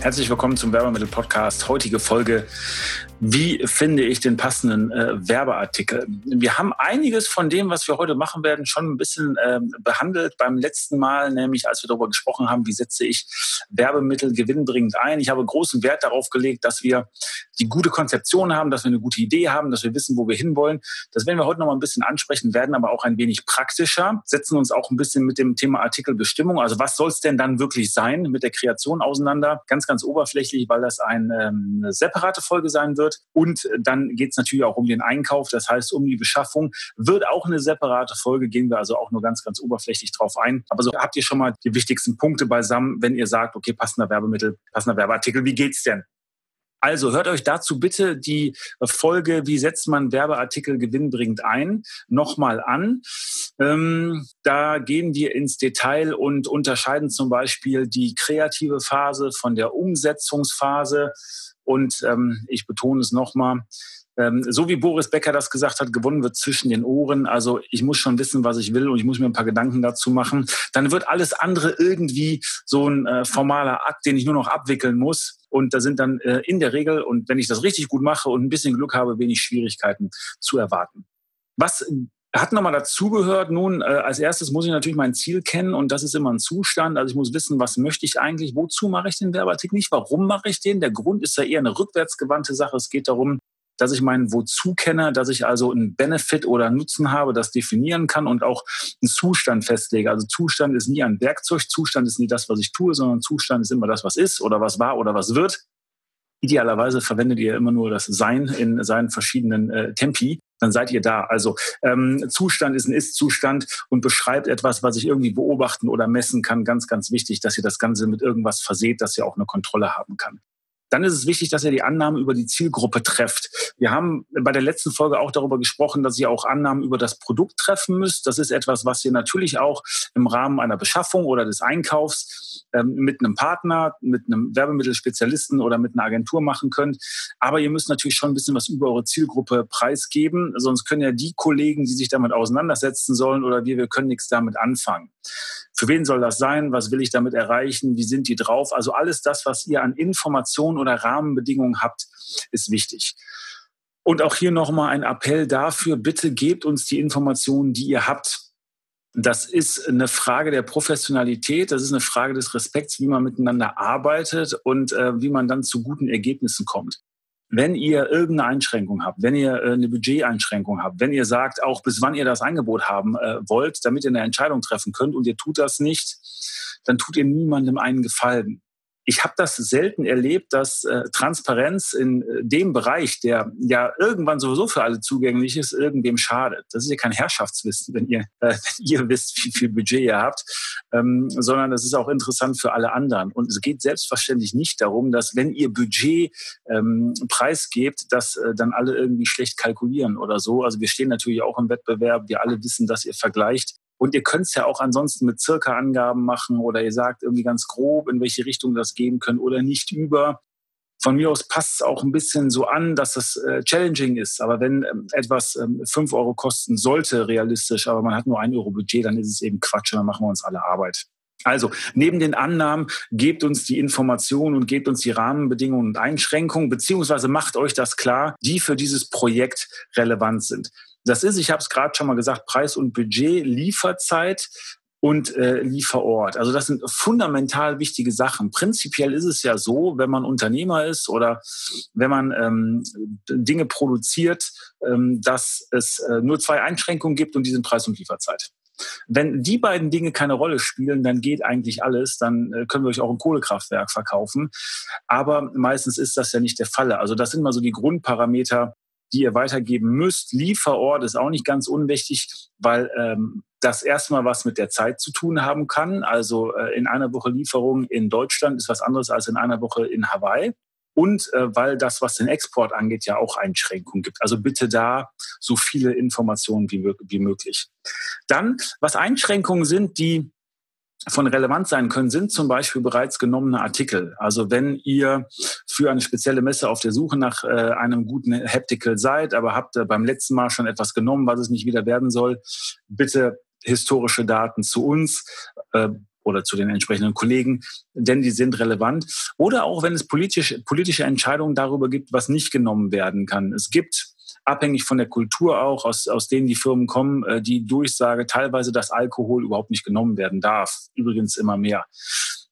Herzlich willkommen zum Werbemittel-Podcast. Heutige Folge wie finde ich den passenden äh, Werbeartikel? Wir haben einiges von dem, was wir heute machen werden, schon ein bisschen ähm, behandelt beim letzten Mal, nämlich als wir darüber gesprochen haben, wie setze ich Werbemittel gewinnbringend ein. Ich habe großen Wert darauf gelegt, dass wir die gute Konzeption haben, dass wir eine gute Idee haben, dass wir wissen, wo wir hinwollen. Das werden wir heute noch mal ein bisschen ansprechen, werden aber auch ein wenig praktischer, setzen uns auch ein bisschen mit dem Thema Artikelbestimmung, also was soll es denn dann wirklich sein, mit der Kreation auseinander. Ganz, ganz oberflächlich, weil das eine, ähm, eine separate Folge sein wird wird. Und dann geht es natürlich auch um den Einkauf, das heißt um die Beschaffung. Wird auch eine separate Folge, gehen wir also auch nur ganz, ganz oberflächlich drauf ein. Aber so habt ihr schon mal die wichtigsten Punkte beisammen, wenn ihr sagt, okay, passender Werbemittel, passender Werbeartikel, wie geht's denn? Also hört euch dazu bitte die Folge, wie setzt man Werbeartikel gewinnbringend ein, nochmal an. Ähm, da gehen wir ins Detail und unterscheiden zum Beispiel die kreative Phase von der Umsetzungsphase. Und ähm, ich betone es nochmal, ähm, so wie Boris Becker das gesagt hat, gewonnen wird zwischen den Ohren. Also ich muss schon wissen, was ich will und ich muss mir ein paar Gedanken dazu machen. Dann wird alles andere irgendwie so ein äh, formaler Akt, den ich nur noch abwickeln muss. Und da sind dann äh, in der Regel, und wenn ich das richtig gut mache und ein bisschen Glück habe, wenig Schwierigkeiten zu erwarten. Was hat nochmal dazugehört. Nun, äh, als erstes muss ich natürlich mein Ziel kennen und das ist immer ein Zustand. Also ich muss wissen, was möchte ich eigentlich, wozu mache ich den Werbeartikel nicht, warum mache ich den. Der Grund ist ja eher eine rückwärtsgewandte Sache. Es geht darum, dass ich meinen Wozu kenne, dass ich also einen Benefit oder Nutzen habe, das definieren kann und auch einen Zustand festlege. Also Zustand ist nie ein Werkzeug, Zustand ist nie das, was ich tue, sondern Zustand ist immer das, was ist oder was war oder was wird. Idealerweise verwendet ihr immer nur das Sein in seinen verschiedenen äh, Tempi dann seid ihr da. Also ähm, Zustand ist ein Ist-Zustand und beschreibt etwas, was ich irgendwie beobachten oder messen kann. Ganz, ganz wichtig, dass ihr das Ganze mit irgendwas verseht, dass ihr auch eine Kontrolle haben kann. Dann ist es wichtig, dass ihr die Annahmen über die Zielgruppe trefft. Wir haben bei der letzten Folge auch darüber gesprochen, dass ihr auch Annahmen über das Produkt treffen müsst. Das ist etwas, was ihr natürlich auch im Rahmen einer Beschaffung oder des Einkaufs ähm, mit einem Partner, mit einem Werbemittelspezialisten oder mit einer Agentur machen könnt. Aber ihr müsst natürlich schon ein bisschen was über eure Zielgruppe preisgeben. Sonst können ja die Kollegen, die sich damit auseinandersetzen sollen oder wir, wir können nichts damit anfangen. Für wen soll das sein? Was will ich damit erreichen? Wie sind die drauf? Also alles das, was ihr an Informationen oder Rahmenbedingungen habt, ist wichtig. Und auch hier nochmal ein Appell dafür, bitte gebt uns die Informationen, die ihr habt. Das ist eine Frage der Professionalität, das ist eine Frage des Respekts, wie man miteinander arbeitet und äh, wie man dann zu guten Ergebnissen kommt wenn ihr irgendeine Einschränkung habt, wenn ihr äh, eine Budgeteinschränkung habt, wenn ihr sagt, auch bis wann ihr das Angebot haben äh, wollt, damit ihr eine Entscheidung treffen könnt und ihr tut das nicht, dann tut ihr niemandem einen Gefallen ich habe das selten erlebt, dass äh, Transparenz in äh, dem Bereich, der ja irgendwann sowieso für alle zugänglich ist, irgendwem schadet. Das ist ja kein Herrschaftswissen, wenn ihr, äh, wenn ihr wisst, wie viel Budget ihr habt, ähm, sondern das ist auch interessant für alle anderen. Und es geht selbstverständlich nicht darum, dass wenn ihr Budget ähm, preisgebt, dass äh, dann alle irgendwie schlecht kalkulieren oder so. Also wir stehen natürlich auch im Wettbewerb. Wir alle wissen, dass ihr vergleicht. Und ihr könnt es ja auch ansonsten mit circa Angaben machen oder ihr sagt irgendwie ganz grob, in welche Richtung das gehen können oder nicht über. Von mir aus passt es auch ein bisschen so an, dass das äh, challenging ist. Aber wenn ähm, etwas ähm, 5 Euro kosten sollte, realistisch, aber man hat nur ein Euro Budget, dann ist es eben Quatsch und dann machen wir uns alle Arbeit. Also neben den Annahmen gebt uns die Informationen und gebt uns die Rahmenbedingungen und Einschränkungen, beziehungsweise macht euch das klar, die für dieses Projekt relevant sind. Das ist, ich habe es gerade schon mal gesagt, Preis und Budget, Lieferzeit und äh, Lieferort. Also das sind fundamental wichtige Sachen. Prinzipiell ist es ja so, wenn man Unternehmer ist oder wenn man ähm, Dinge produziert, ähm, dass es äh, nur zwei Einschränkungen gibt und die sind Preis und Lieferzeit. Wenn die beiden Dinge keine Rolle spielen, dann geht eigentlich alles. Dann äh, können wir euch auch ein Kohlekraftwerk verkaufen. Aber meistens ist das ja nicht der Fall. Also das sind mal so die Grundparameter, die ihr weitergeben müsst. Lieferort ist auch nicht ganz unwichtig, weil ähm, das erstmal was mit der Zeit zu tun haben kann. Also äh, in einer Woche Lieferung in Deutschland ist was anderes als in einer Woche in Hawaii. und äh, weil das, was den Export angeht, ja auch Einschränkungen gibt. Also bitte da so viele Informationen wie, wie möglich. Dann, was Einschränkungen sind, die von relevant sein können, sind zum Beispiel bereits genommene Artikel. Also wenn ihr für eine spezielle Messe auf der Suche nach äh, einem guten Haptical seid, aber habt äh, beim letzten Mal schon etwas genommen, was es nicht wieder werden soll, bitte historische Daten zu uns. Äh, oder zu den entsprechenden Kollegen, denn die sind relevant. Oder auch wenn es politische, politische Entscheidungen darüber gibt, was nicht genommen werden kann. Es gibt abhängig von der Kultur auch, aus, aus denen die Firmen kommen, äh, die Durchsage teilweise, dass Alkohol überhaupt nicht genommen werden darf. Übrigens immer mehr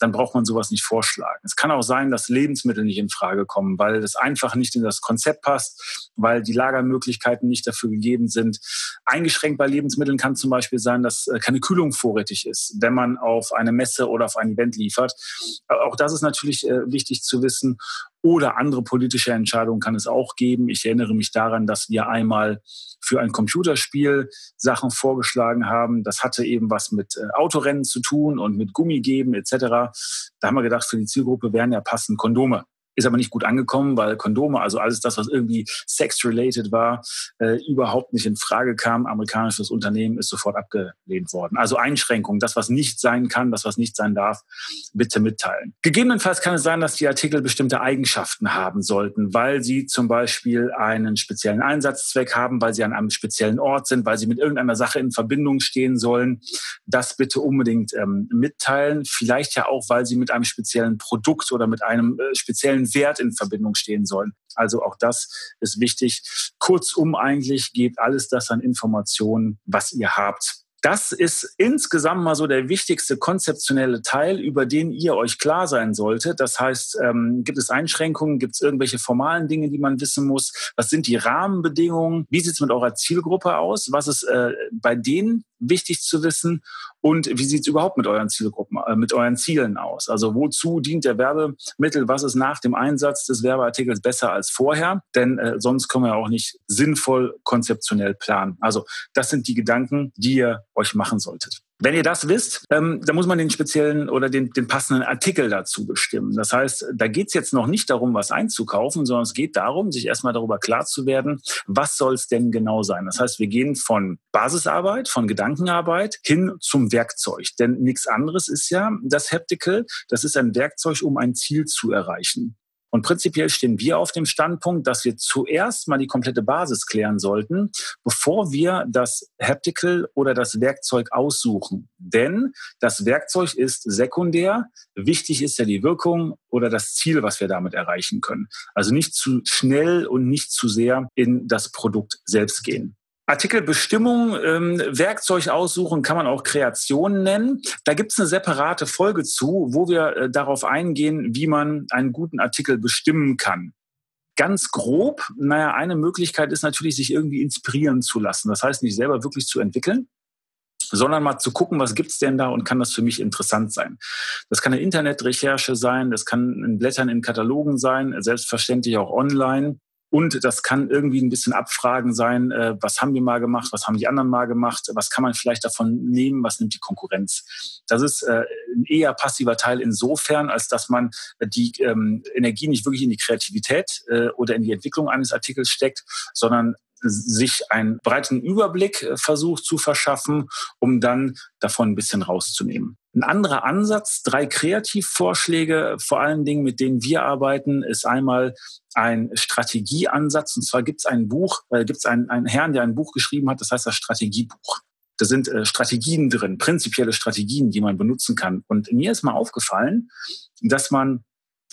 dann braucht man sowas nicht vorschlagen. Es kann auch sein, dass Lebensmittel nicht in Frage kommen, weil es einfach nicht in das Konzept passt, weil die Lagermöglichkeiten nicht dafür gegeben sind. Eingeschränkt bei Lebensmitteln kann zum Beispiel sein, dass äh, keine Kühlung vorrätig ist, wenn man auf eine Messe oder auf ein Event liefert. Auch das ist natürlich äh, wichtig zu wissen. Oder andere politische Entscheidungen kann es auch geben. Ich erinnere mich daran, dass wir einmal für ein Computerspiel Sachen vorgeschlagen haben. Das hatte eben was mit äh, Autorennen zu tun und mit Gummi geben etc. Da haben wir gedacht, für die Zielgruppe wären ja passend Kondome. Ist aber nicht gut angekommen, weil Kondome, also alles das, was irgendwie sex-related war, äh, überhaupt nicht in Frage kam. Amerikanisches Unternehmen ist sofort abgelehnt worden. Also Einschränkungen, das, was nicht sein kann, das, was nicht sein darf, bitte mitteilen. Gegebenenfalls kann es sein, dass die Artikel bestimmte Eigenschaften haben sollten, weil sie zum Beispiel einen speziellen Einsatzzweck haben, weil sie an einem speziellen Ort sind, weil sie mit irgendeiner Sache in Verbindung stehen sollen. Das bitte unbedingt ähm, mitteilen. Vielleicht ja auch, weil sie mit einem speziellen Produkt oder mit einem äh, speziellen Wert in Verbindung stehen sollen. Also auch das ist wichtig. Kurzum eigentlich geht alles das an Informationen, was ihr habt. Das ist insgesamt mal so der wichtigste konzeptionelle Teil, über den ihr euch klar sein solltet. Das heißt, ähm, gibt es Einschränkungen, gibt es irgendwelche formalen Dinge, die man wissen muss? Was sind die Rahmenbedingungen? Wie sieht es mit eurer Zielgruppe aus? Was ist äh, bei denen wichtig zu wissen? Und wie sieht es überhaupt mit euren Zielgruppen, äh, mit euren Zielen aus? Also wozu dient der Werbemittel? Was ist nach dem Einsatz des Werbeartikels besser als vorher? Denn äh, sonst können wir auch nicht sinnvoll konzeptionell planen. Also das sind die Gedanken, die ihr euch machen solltet. Wenn ihr das wisst, ähm, dann muss man den speziellen oder den, den passenden Artikel dazu bestimmen. Das heißt, da geht es jetzt noch nicht darum, was einzukaufen, sondern es geht darum, sich erstmal darüber klar zu werden, was soll es denn genau sein. Das heißt, wir gehen von Basisarbeit, von Gedankenarbeit hin zum Werkzeug. Denn nichts anderes ist ja das Haptical. Das ist ein Werkzeug, um ein Ziel zu erreichen. Und prinzipiell stehen wir auf dem Standpunkt, dass wir zuerst mal die komplette Basis klären sollten, bevor wir das Haptical oder das Werkzeug aussuchen. Denn das Werkzeug ist sekundär. Wichtig ist ja die Wirkung oder das Ziel, was wir damit erreichen können. Also nicht zu schnell und nicht zu sehr in das Produkt selbst gehen. Artikelbestimmung, ähm, Werkzeug aussuchen, kann man auch Kreation nennen. Da gibt es eine separate Folge zu, wo wir äh, darauf eingehen, wie man einen guten Artikel bestimmen kann. Ganz grob, naja, eine Möglichkeit ist natürlich, sich irgendwie inspirieren zu lassen. Das heißt, nicht selber wirklich zu entwickeln, sondern mal zu gucken, was gibt's denn da und kann das für mich interessant sein. Das kann eine Internetrecherche sein, das kann ein Blättern in Katalogen sein, selbstverständlich auch online. Und das kann irgendwie ein bisschen Abfragen sein, äh, was haben wir mal gemacht, was haben die anderen mal gemacht, was kann man vielleicht davon nehmen, was nimmt die Konkurrenz. Das ist äh, ein eher passiver Teil insofern, als dass man die ähm, Energie nicht wirklich in die Kreativität äh, oder in die Entwicklung eines Artikels steckt, sondern sich einen breiten Überblick äh, versucht zu verschaffen, um dann davon ein bisschen rauszunehmen. Ein anderer Ansatz, drei Kreativvorschläge, vor allen Dingen, mit denen wir arbeiten, ist einmal ein Strategieansatz. Und zwar gibt es ein Buch, äh, gibt es einen, einen Herrn, der ein Buch geschrieben hat, das heißt das Strategiebuch. Da sind äh, Strategien drin, prinzipielle Strategien, die man benutzen kann. Und mir ist mal aufgefallen, dass man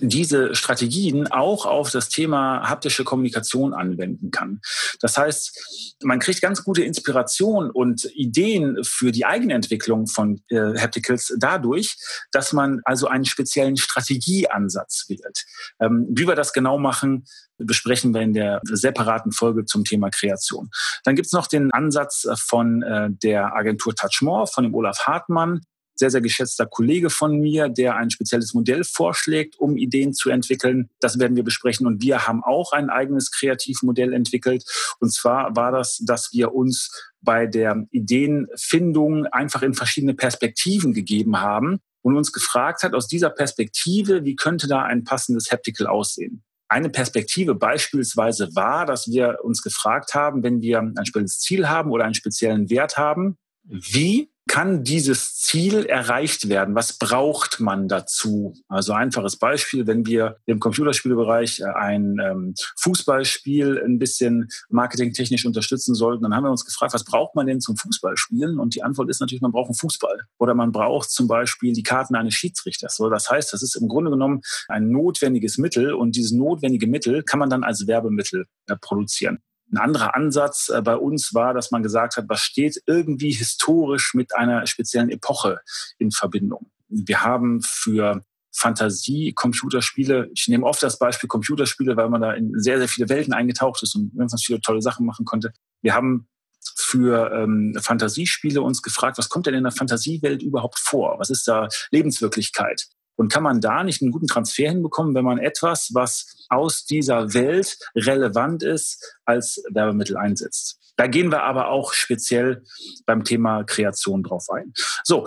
diese Strategien auch auf das Thema haptische Kommunikation anwenden kann. Das heißt, man kriegt ganz gute Inspiration und Ideen für die Eigenentwicklung von äh, Hapticals dadurch, dass man also einen speziellen Strategieansatz wählt. Ähm, wie wir das genau machen, besprechen wir in der separaten Folge zum Thema Kreation. Dann gibt's noch den Ansatz von äh, der Agentur Touch More, von dem Olaf Hartmann, sehr, sehr geschätzter Kollege von mir, der ein spezielles Modell vorschlägt, um Ideen zu entwickeln. Das werden wir besprechen. Und wir haben auch ein eigenes Kreativmodell entwickelt. Und zwar war das, dass wir uns bei der Ideenfindung einfach in verschiedene Perspektiven gegeben haben und uns gefragt hat, aus dieser Perspektive, wie könnte da ein passendes Haptical aussehen? Eine Perspektive beispielsweise war, dass wir uns gefragt haben, wenn wir ein spezielles Ziel haben oder einen speziellen Wert haben, wie kann dieses Ziel erreicht werden? Was braucht man dazu? Also einfaches Beispiel, wenn wir im Computerspielbereich äh, ein ähm, Fußballspiel ein bisschen marketingtechnisch unterstützen sollten, dann haben wir uns gefragt, was braucht man denn zum Fußballspielen? Und die Antwort ist natürlich, man braucht einen Fußball. Oder man braucht zum Beispiel die Karten eines Schiedsrichters. So, das heißt, das ist im Grunde genommen ein notwendiges Mittel und dieses notwendige Mittel kann man dann als Werbemittel äh, produzieren. Ein anderer Ansatz äh, bei uns war, dass man gesagt hat, was steht irgendwie historisch mit einer speziellen Epoche in Verbindung. Wir haben für Fantasie-Computerspiele. Ich nehme oft das Beispiel Computerspiele, weil man da in sehr, sehr viele Welten eingetaucht ist und ganz viele tolle Sachen machen konnte. Wir haben für ähm, Fantasiespiele uns gefragt, was kommt denn in der Fantasiewelt überhaupt vor? Was ist da Lebenswirklichkeit? Und kann man da nicht einen guten Transfer hinbekommen, wenn man etwas, was aus dieser Welt relevant ist, als Werbemittel einsetzt? Da gehen wir aber auch speziell beim Thema Kreation drauf ein. So,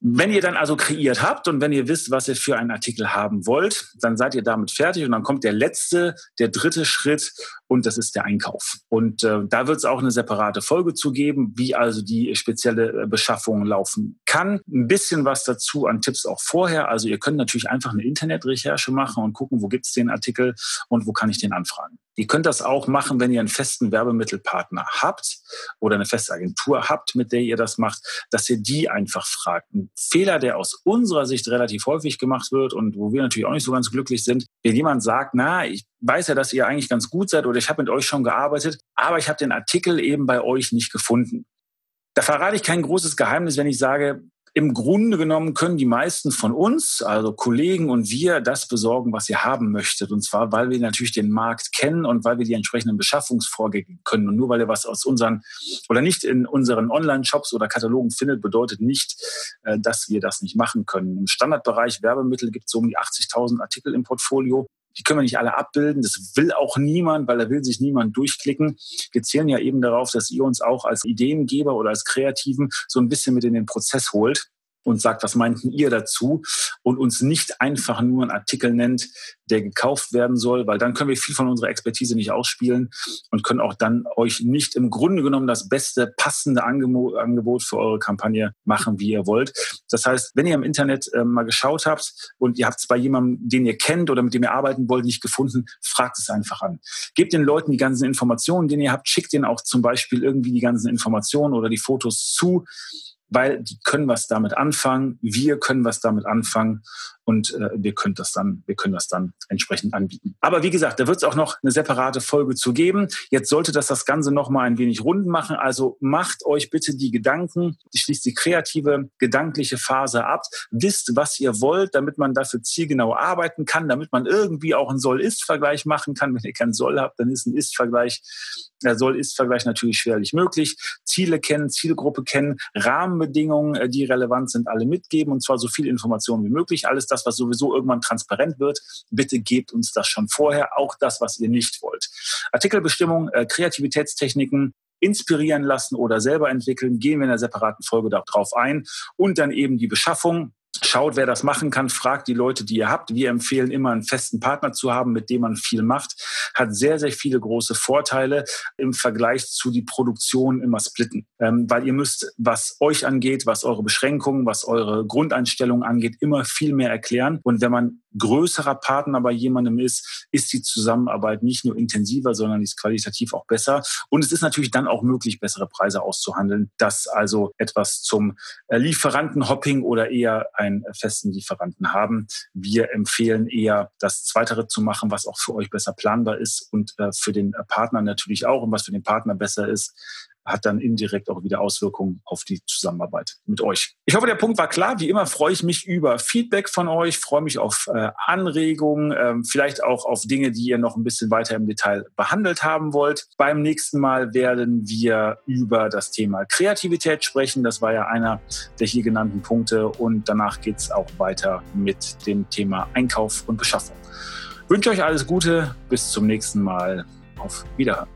wenn ihr dann also kreiert habt und wenn ihr wisst, was ihr für einen Artikel haben wollt, dann seid ihr damit fertig und dann kommt der letzte, der dritte Schritt und das ist der Einkauf. Und äh, da wird es auch eine separate Folge zu geben, wie also die spezielle äh, Beschaffung laufen kann. Ein bisschen was dazu an Tipps auch vorher. Also ihr könnt natürlich einfach eine Internetrecherche machen und gucken, wo gibt es den Artikel und wo kann ich den anfragen. Ihr könnt das auch machen, wenn ihr einen festen Werbemittelpartner habt oder eine feste Agentur habt, mit der ihr das macht, dass ihr die einfach fragt. Ein Fehler, der aus unserer Sicht relativ häufig gemacht wird und wo wir natürlich auch nicht so ganz glücklich sind, wenn jemand sagt, na, ich weiß ja, dass ihr eigentlich ganz gut seid oder ich habe mit euch schon gearbeitet, aber ich habe den Artikel eben bei euch nicht gefunden. Da verrate ich kein großes Geheimnis, wenn ich sage, im Grunde genommen können die meisten von uns, also Kollegen und wir, das besorgen, was ihr haben möchtet. Und zwar, weil wir natürlich den Markt kennen und weil wir die entsprechenden Beschaffungsvorgänge können. Und nur weil ihr was aus unseren oder nicht in unseren Online-Shops oder Katalogen findet, bedeutet nicht, äh, dass wir das nicht machen können. Im Standardbereich Werbemittel gibt es so um die 80.000 Artikel im Portfolio. Die können wir nicht alle abbilden. Das will auch niemand, weil da will sich niemand durchklicken. Wir zählen ja eben darauf, dass ihr uns auch als Ideengeber oder als Kreativen so ein bisschen mit in den Prozess holt und sagt, was meinten ihr dazu? Und uns nicht einfach nur einen Artikel nennt, der gekauft werden soll, weil dann können wir viel von unserer Expertise nicht ausspielen und können auch dann euch nicht im Grunde genommen das beste, passende Angebot für eure Kampagne machen, wie ihr wollt. Das heißt, wenn ihr im Internet äh, mal geschaut habt und ihr habt es bei jemandem, den ihr kennt oder mit dem ihr arbeiten wollt, nicht gefunden, fragt es einfach an. Gebt den Leuten die ganzen Informationen, die ihr habt, schickt denen auch zum Beispiel irgendwie die ganzen Informationen oder die Fotos zu weil die können was damit anfangen, wir können was damit anfangen und äh, wir können das dann, wir können das dann entsprechend anbieten. Aber wie gesagt, da wird es auch noch eine separate Folge zu geben. Jetzt sollte das das Ganze noch mal ein wenig rund machen. Also macht euch bitte die Gedanken, schließt die kreative, gedankliche Phase ab, wisst, was ihr wollt, damit man dafür zielgenau arbeiten kann, damit man irgendwie auch einen Soll-Ist-Vergleich machen kann. Wenn ihr keinen Soll habt, dann ist ein Ist-Vergleich der Soll-Ist-Vergleich natürlich schwerlich möglich. Ziele kennen, Zielgruppe kennen, Rahmenbedingungen, äh, die relevant sind, alle mitgeben und zwar so viel Informationen wie möglich. Alles das, was sowieso irgendwann transparent wird, bitte gebt uns das schon vorher. Auch das, was ihr nicht wollt. Artikelbestimmung, äh, Kreativitätstechniken, inspirieren lassen oder selber entwickeln, gehen wir in einer separaten Folge darauf ein. Und dann eben die Beschaffung, Schaut, wer das machen kann, fragt die Leute, die ihr habt. Wir empfehlen immer einen festen Partner zu haben, mit dem man viel macht. Hat sehr, sehr viele große Vorteile im Vergleich zu die Produktion immer splitten. Ähm, weil ihr müsst, was euch angeht, was eure Beschränkungen, was eure Grundeinstellungen angeht, immer viel mehr erklären. Und wenn man größerer Partner bei jemandem ist, ist die Zusammenarbeit nicht nur intensiver, sondern ist qualitativ auch besser. Und es ist natürlich dann auch möglich, bessere Preise auszuhandeln. Das also etwas zum äh, Lieferantenhopping oder eher einen festen Lieferanten haben. Wir empfehlen eher, das Zweitere zu machen, was auch für euch besser planbar ist und äh, für den Partner natürlich auch und was für den Partner besser ist, hat dann indirekt auch wieder Auswirkungen auf die Zusammenarbeit mit euch. Ich hoffe, der Punkt war klar. Wie immer freue ich mich über Feedback von euch, freue mich auf äh, Anregungen, ähm, vielleicht auch auf Dinge, die ihr noch ein bisschen weiter im Detail behandelt haben wollt. Beim nächsten Mal werden wir über das Thema Kreativität sprechen. Das war ja einer der hier genannten Punkte. Und danach geht es auch weiter mit dem Thema Einkauf und Beschaffung. Wünsche euch alles Gute. Bis zum nächsten Mal. Auf Wiederhören.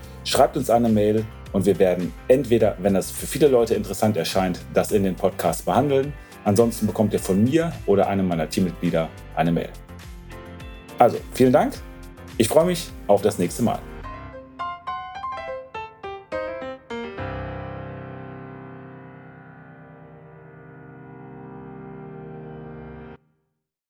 Schreibt uns eine Mail und wir werden entweder, wenn das für viele Leute interessant erscheint, das in den Podcast behandeln. Ansonsten bekommt ihr von mir oder einem meiner Teammitglieder eine Mail. Also, vielen Dank. Ich freue mich auf das nächste Mal.